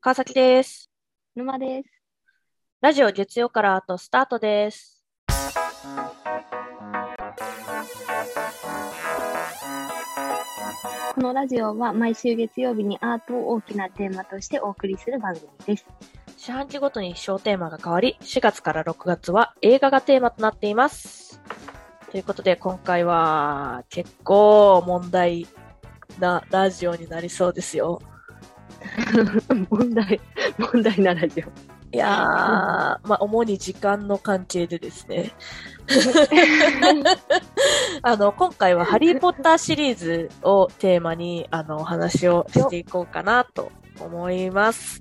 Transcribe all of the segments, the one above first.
川崎です。沼です。ラジオ月曜からあとスタートです。このラジオは毎週月曜日にアートを大きなテーマとしてお送りする番組です。四半期ごとに小テーマが変わり、4月から6月は映画がテーマとなっています。ということで今回は結構問題なラジオになりそうですよ。問題、問題なラジオ。いやー、まあ主に時間の関係でですね。あの、今回はハリーポッターシリーズをテーマに、あの、お話をしていこうかなと思います。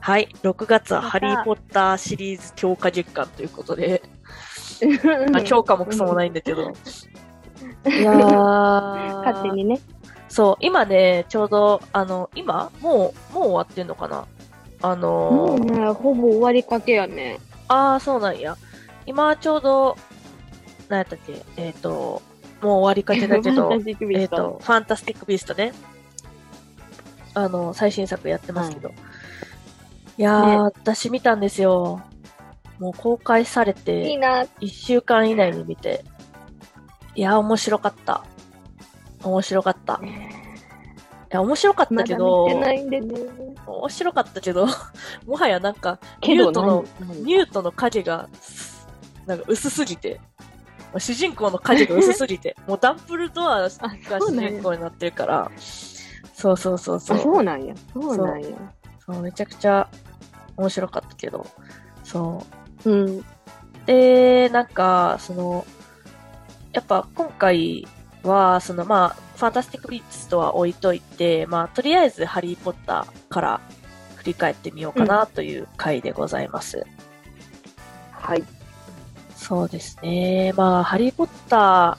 はい。6月はハリーポッターシリーズ強化月間ということで、まあ、強化もクソもないんだけど。いやー、勝手にね。そう、今ね、ちょうど、あの、今もう、もう終わってんのかなあのもうね、ほぼ終わりかけやね。ああ、そうなんや。今ちょうど、何やったっけ？えっ、と、もう終わりかけだけどファン、タスティックビえっ、ーストと、ファンタスティック・ビーストね。あの、最新作やってますけど。いやー、ね私見たんですよ。もう公開されいいて、な。1週間以内に見て。いやー、面白かった。面白かった。いや、面白かったまだけど、見てないんでね。面白かったけど、もはやなんか、ニュートの何、ニュートの影が、なんか薄すぎて、主人公の影が薄すぎて、もうダンブルドアが主そうなんや人公になってるから、そうそうそうそあ、う。そうなんや。そうなんや。そうめちゃくちゃ面白かったけど、そうん。う。で、なんか、その、やっぱ今回は、そのまあ、ファンタスティック・ビーツとは置いといて、まあ、とりあえずハリー・ポッターから振り返ってみようかなという回でございます。はい。そうですね。まあ、ハリー・ポッタ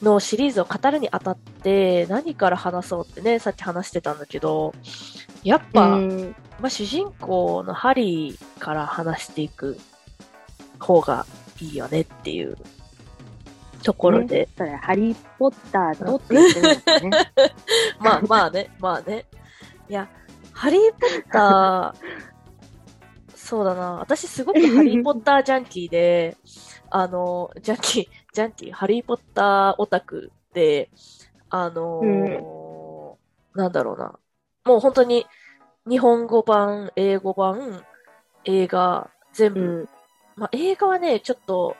ーのシリーズを語るにあたって、何から話そうってね、さっき話してたんだけど、やっぱ、うんまあ、主人公のハリーから話していく方がいいよねっていうところで、それ、ハリー・ポッターとって言ってるんだね。まあまあね、まあね。いや、ハリー・ポッター、そうだな。私すごくハリー・ポッタージャンキーで、あの、ジャンキー、ジャンキー、ハリー・ポッターオタクで、あのなんだろうな。もう本当に日本語版、英語版、映画、全部、うん。まあ、映画はね、ちょっと、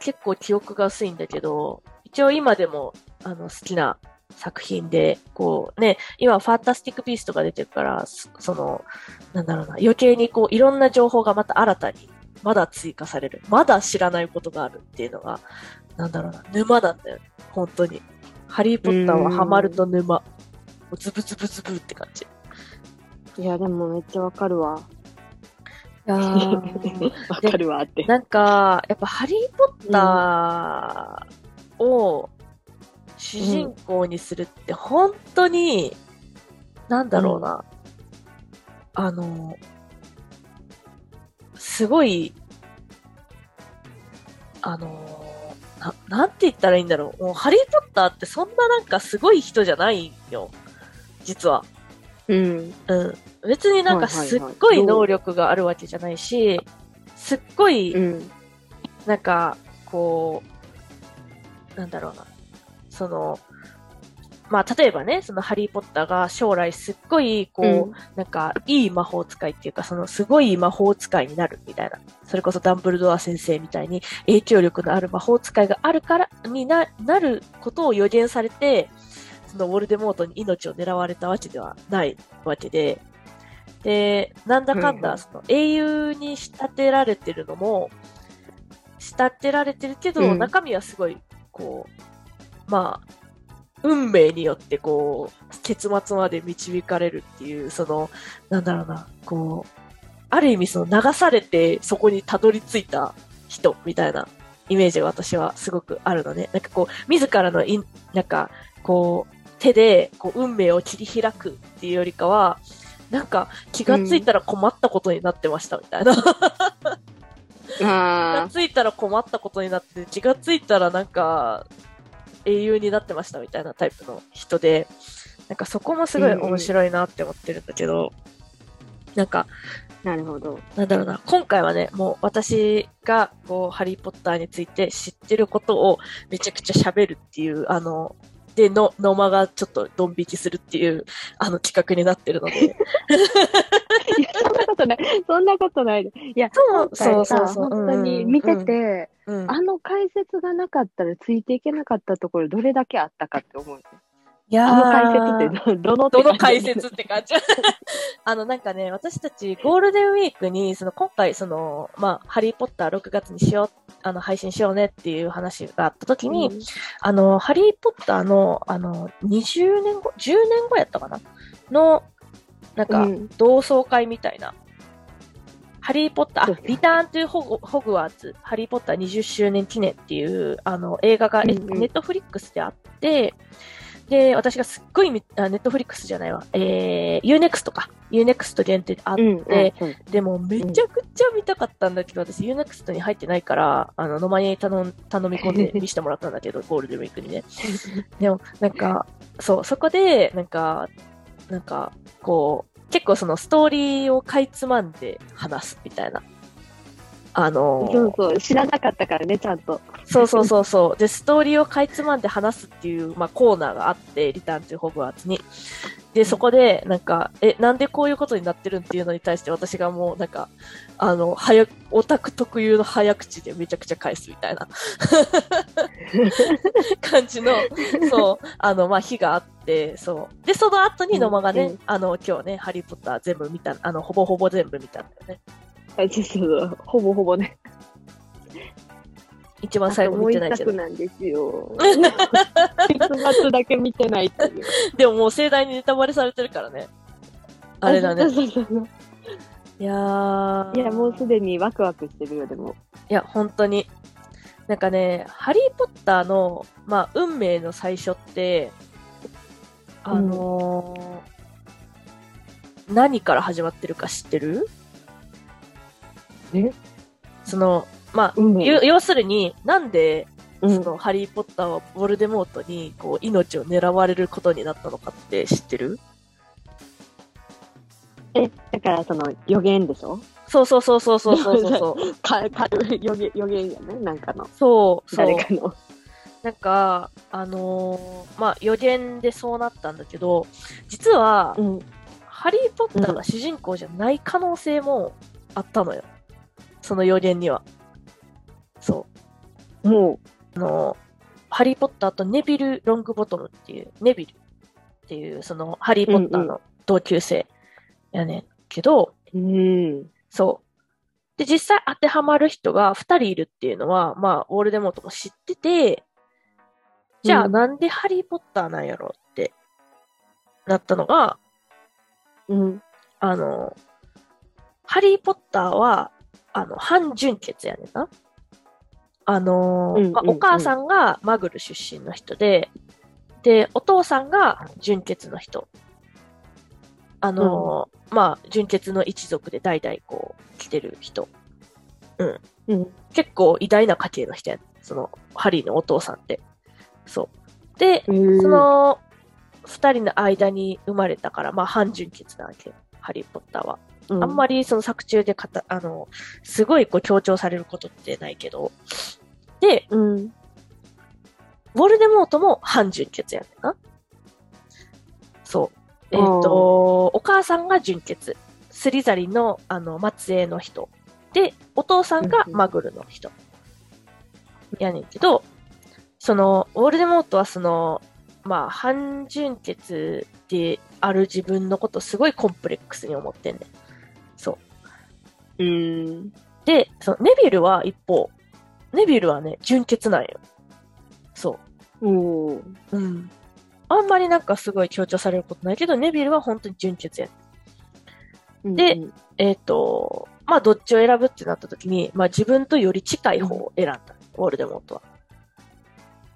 結構記憶が薄いんだけど、一応今でも、あの、好きな作品で、こうね、今ファンタスティック・ビーストが出てるから、そその、なんだろうな、余計にこう、いろんな情報がまた新たに、まだ追加される。まだ知らないことがあるっていうのが、なんだろうな、沼なんだよね。本当に。ハリー・ポッターはハマると沼。ズブズブズブって感じ。いや、でもめっちゃわかるわ。いやー わかるわって。なんか、やっぱハリー・ポッターを主人公にするって本当に、なんだろうな、あの、すごい、あの、な、なんて言ったらいいんだろう。もうハリー・ポッターってそんななんかすごい人じゃないよ。実は。うん。うん。別になんかはいはいはいすっごい能力があるわけじゃないし、すっごい、うん。なんか、こう、なんだろうな。その、まあ、例えばね、そのハリーポッターが将来すっごい、こう、うんなんか、いい魔法使いっていうか、その、すごい魔法使いになるみたいな。それこそダンブルドア先生みたいに影響力のある魔法使いがあるから、にな、なることを予言されて、そのウォルデモートに命を狙われたわけではないわけで、で、なんだかんだ、その英雄に仕立てられてるのも、仕立てられてるけど、うん。中身はすごい、こう、まあ、運命によってこう、結末まで導かれるっていう、その、なんだろうな、こう、ある意味その流されてそこにたどり着いた人みたいなイメージが私はすごくあるのね。なんかこう、自らのいん、なんか、こう、手でこう運命を切り開くっていうよりかは、なんか気がついたら困ったことになってましたみたいな。気があついたら困ったことになって、気がついたらなんか、英雄になってましたみたいなタイプの人で、なんかそこもすごい面白いなって思ってるんだけど、なんか、なるほど。なんだろうな、今回はね、もう私が、こう、ハリーポッターについて知ってることをめちゃくちゃ喋るっていう、あの、で、の、ノマがちょっとドン引きするっていう、あの企画になってるので。いや、そんなことない。そんなことない。いや、そうそうそうそう本当に見てて、うん。あの解説がなかったらついていけなかったところどれだけあったかって思う。いやあの解説ってどどのどの解説って感じ あの、なんかね、私たちゴールデンウィークに、その今回、その、まあ、ハリーポッター6月にしよう、あの、配信しようねっていう話があった時に、うん。あの、ハリーポッターの、あの、20年後、10年後やったかな？の、なんかう、ん。同窓会みたいな。ハリーポッター、リターントゥホグホグワーツ、ハリーポッター20周年記念っていう、あの、映画が、ネットフリックスであって、で、私がすっごいネットフリックスじゃないわ、えー、UNEXT か。UNEXT 限定であって、うん、うんそうでもめちゃくちゃ見たかったんだけど、私 UNEXT に入ってないから、あの、野間に頼ん頼み込んで 見せてもらったんだけど、ゴールデンウィークにね。でも、なんか、そう、そこで、なんか、なんか、こう、結構そのストーリーをかいつまんで話すみたいな。あのーそうそう、知らなかったからね、ちゃんと。そうそうそうそう。で、ストーリーをかいつまんで話すっていう、まあ、コーナーがあって、リターンというホグワーツに。で、そこで、なんか、え、なんでこういうことになってるっていうのに対して私がもう、なんか、あの、早く、オタク特有の早口でめちゃくちゃ返すみたいな 感じの、そう、あの、まあ、日があって、そう。で、その後に野間がね、うんうんあの、今日ね、ハリーポッター全部見た、あの、ほぼほぼ全部見たんだよね。あそうそうそうほぼほぼね。一番最後見てないけど。作なんですよ。結末だけ見てないっていう。でももう盛大にネタバレされてるからね。あれだね。そうそうそういやー。いや、もうすでにワクワクしてるよ、でも。いや、本当に。なんかね、ハリー・ポッターの、まあ、運命の最初って、あのー何から始まってるか知ってる？えその、まあ、運命要要するに、なんで、うん。その、ハリー・ポッターはボルデモートに、こう、命を狙われることになったのかって知ってる？え、だからその予言でしょ？そうそうそうそうそうそうそう。か、軽い予言、予言やね、なんかの。そう、そう。誰かの。なんか、あのーまあ、予言でそうなったんだけど、実は、うん。ハリー・ポッターが主人公じゃない可能性もあったのよ。その予言には。そう。もあの、ハリー・ポッターとネビル・ロングボトムっていう、ネビルっていう、その、ハリー・ポッターの同級生やねんけど、う。うん。そう。で、実際当てはまる人が2人いるっていうのは、まあ、ウォルデモートも知ってて、じゃあうんなんでハリー・ポッターなんやろってなったのが、うん。あの、ハリー・ポッターは、あの、半純血やねんな。あの、まあうんうんうんお母さんがマグル出身の人で、で、お父さんが純血の人。あの、まあ、純血の一族で代々こう、来てる人。うん。結構偉大な家系の人やねんその、ハリーのお父さんって。そう。で、その、二人の間に生まれたから、まあ、半純血なわけよ。ハリー・ポッターは。あんまり、りその作中でかた、あの、すごいこう強調されることってないけど。で、うん。ウォルデモートも半純血やねんな。そう。えっ、と、お母さんが純血。スリザリンの、あの、末裔の人。で、お父さんがマグルの人。やねんけど、その、ウォルデモートはその、まあ、半純血である自分のことすごいコンプレックスに思ってんねん。そう。うん。で、そのネビルは一方、ネビルはね、純血なんよ。そう。おーうん。あんまりなんかすごい強調されることないけど、ネビルは本当に純血や。でうんえっ、と、まあどっちを選ぶってなった時に、まあ自分とより近い方を選んだ、ウォルデモートは。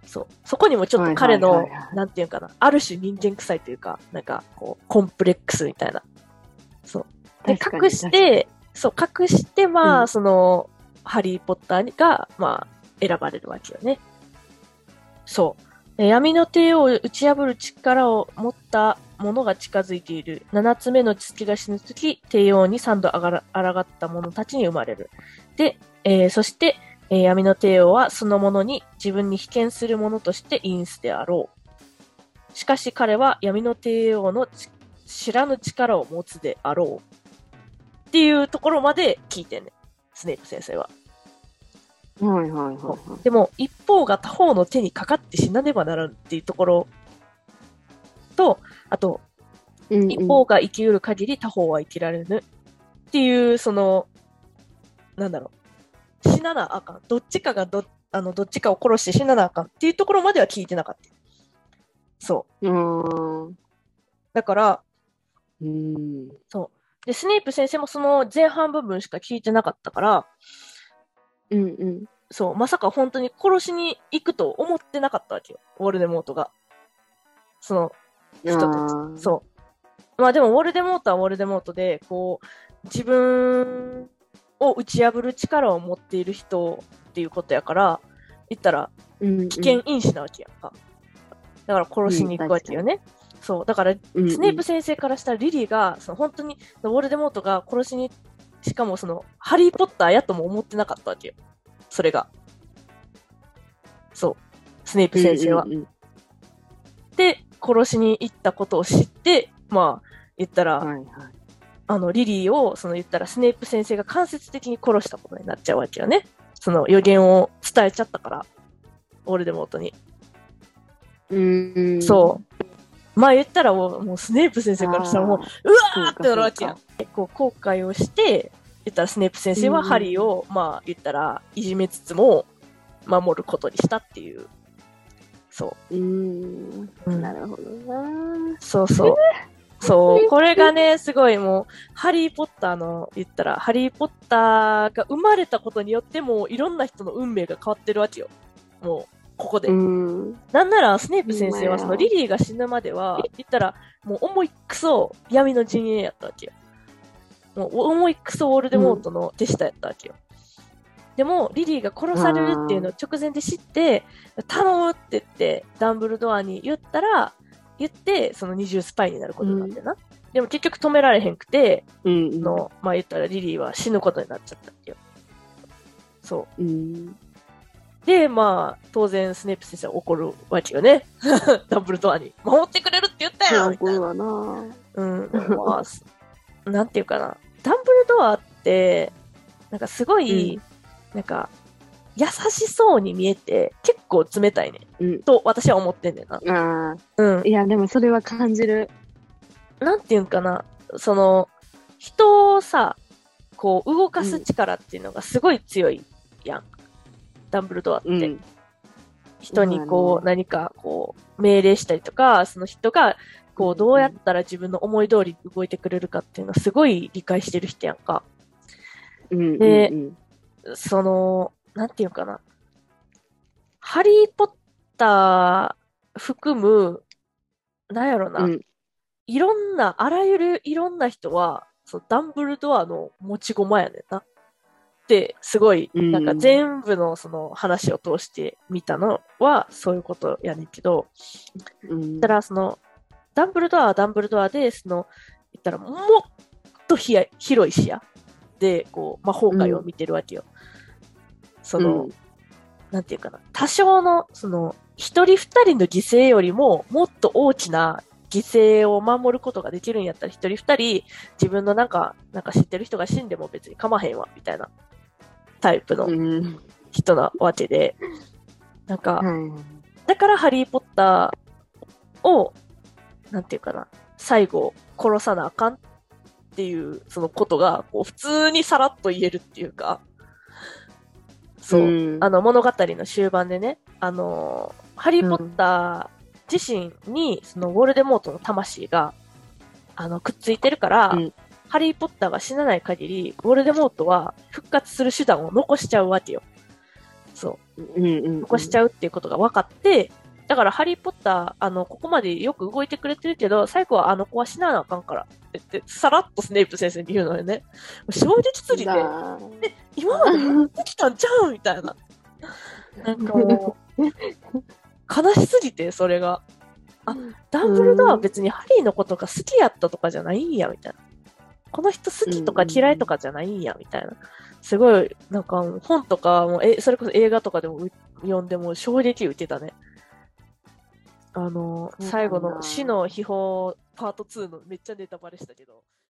そう。そこにもちょっと彼の、はいはいはいはいなんていうかな、ある種人間臭いというか、なんかこう、コンプレックスみたいな。そう。で、隠して、そう、隠して、まあ、うんその、ハリー・ポッターが、まあ、選ばれるわけよね。そう。えー闇の帝王を打ち破る力を持った者が近づいている。七つ目の月が死ぬとき、帝王に三度あがら抗った者たちに生まれる。で、えーそして、えー闇の帝王はその者に自分に被験する者としてインスであろう。しかし彼は闇の帝王のち知らぬ力を持つであろう。っていうところまで聞いてんね。スネイプ先生は。はいはいはいはい。でも、一方が他方の手にかかって死なねばならんっていうところと、あと、うんうん一方が生きうる限り他方は生きられぬっていう、その、なんだろう。死ななあかん。どっちかがど、あの、どっちかを殺して死ななあかんっていうところまでは聞いてなかった。そう。うーん。だから、うん。そう。で、スネイプ先生もその前半部分しか聞いてなかったから、うんうん。そう、まさか本当に殺しに行くと思ってなかったわけよ。ウォルデモートが。その、人たちそう。まあでも、ウォルデモートはウォルデモートで、こう、自分を打ち破る力を持っている人っていうことやから、言ったら、うんうん危険因子なわけやんか。だから殺しに行くわけよね。そう。だから、うんうんスネイプ先生からしたらリリーが、その本当に、ウォルデモートが殺しに、しかもその、ハリー・ポッターやとも思ってなかったわけよ。それが。そう。スネイプ先生は。うんうんうんで、殺しに行ったことを知って、まあ、言ったら、はいはい。あの、リリーを、その言ったら、スネイプ先生が間接的に殺したことになっちゃうわけよね。その予言を伝えちゃったから、オールデモートに。うん。そう。まあ言ったらもう、もうスネイプ先生からしたらもう、うわーってなるわけやん。結構後悔をして、言ったらスネイプ先生はうんハリーを、まあ言ったら、いじめつつも、守ることにしたっていう。そう。うーん。うんなるほどな。そうそう。そう。これがね、すごいもう、ハリー・ポッターの、言ったら、ハリー・ポッターが生まれたことによって、もういろんな人の運命が変わってるわけよ。もう、ここで。うん。なんなら、スネイプ先生は、そのリリーが死ぬまでは、言ったら、もう重いクソ闇の陣営やったわけよ。もう重いクソウォルデモートの手下やったわけよ。でも、リリーが殺されるっていうのを直前で知って、頼むって言って、ダンブルドアに言ったら、言って、その二重スパイになることになってな。でも結局止められへんくて、うん。の、まあ言ったらリリーは死ぬことになっちゃったわけよ。そう。うん。で、まあ、当然、スネープ先生は怒るわけよね。ダンブルドアに。守ってくれるって言ったよみたいな。うん。まあ、すなんていうかな。ダンブルドアって、なんかすごい、なんか、優しそうに見えて、結構冷たいね。うん。と、私は思ってんねんな。ああ。うんい。や、でもそれは感じる。なんていうんかな。その、人をさ、こう、動かす力っていうのがすごい強いやん。ダンブルドアって。うん。人にこう、まあ何かこう、命令したりとか、その人が、こう、どうやったら自分の思い通りに動いてくれるかっていうのをすごい理解してる人やんか。うん。でうんその、なんていうかな。ハリー・ポッター含む、なんやろな、うん。いろんな、あらゆるいろんな人は、そのダンブルドアの持ち駒やねんな。って、すごい、うんなんか全部のその話を通して見たのは、そういうことやねんけど、うん。だからその、ダンブルドアはダンブルドアで、その、言ったらもっとひや広い視野で、こう、魔法界を見てるわけよ。その、うんなんていうかな、多少の、その、一人二人の犠牲よりも、もっと大きな犠牲を守ることができるんやったら、一人二人、自分のなんか、なんか知ってる人が死んでも別に構わへんわ、みたいなタイプのうん。人なわけで、なんか、はい。だからハリー・ポッターを、なんていうかな、最後殺さなあかんっていう、そのことが、こう普通にさらっと言えるっていうか、そう、んあの物語の終盤でね、あのーハリー・ポッター自身に、そのウォルデモートの魂が、あの、くっついてるから、うんハリー・ポッターが死なない限り、ウォルデモートは復活する手段を残しちゃうわけよ。そう。うんうん。残しちゃうっていうことが分かって、だからハリー・ポッター、あの、ここまでよく動いてくれてるけど、最後はあの子は死ななあかんからって言って、さらっとスネイプ先生に言うのよね。衝撃すぎて、だ今まで持ってきたんちゃうみたいな。なんかもう、悲しすぎて、それが。あダンブルドアは別にハリーのことが好きやったとかじゃないんや、みたいな。この人好きとか嫌いとかじゃないんや、みたいな。すごい、なんか本とかも、え、それこそ映画とかでも読んでも衝撃受けたね。あの、最後の死の秘宝パート2のめっちゃネタバレしたけど。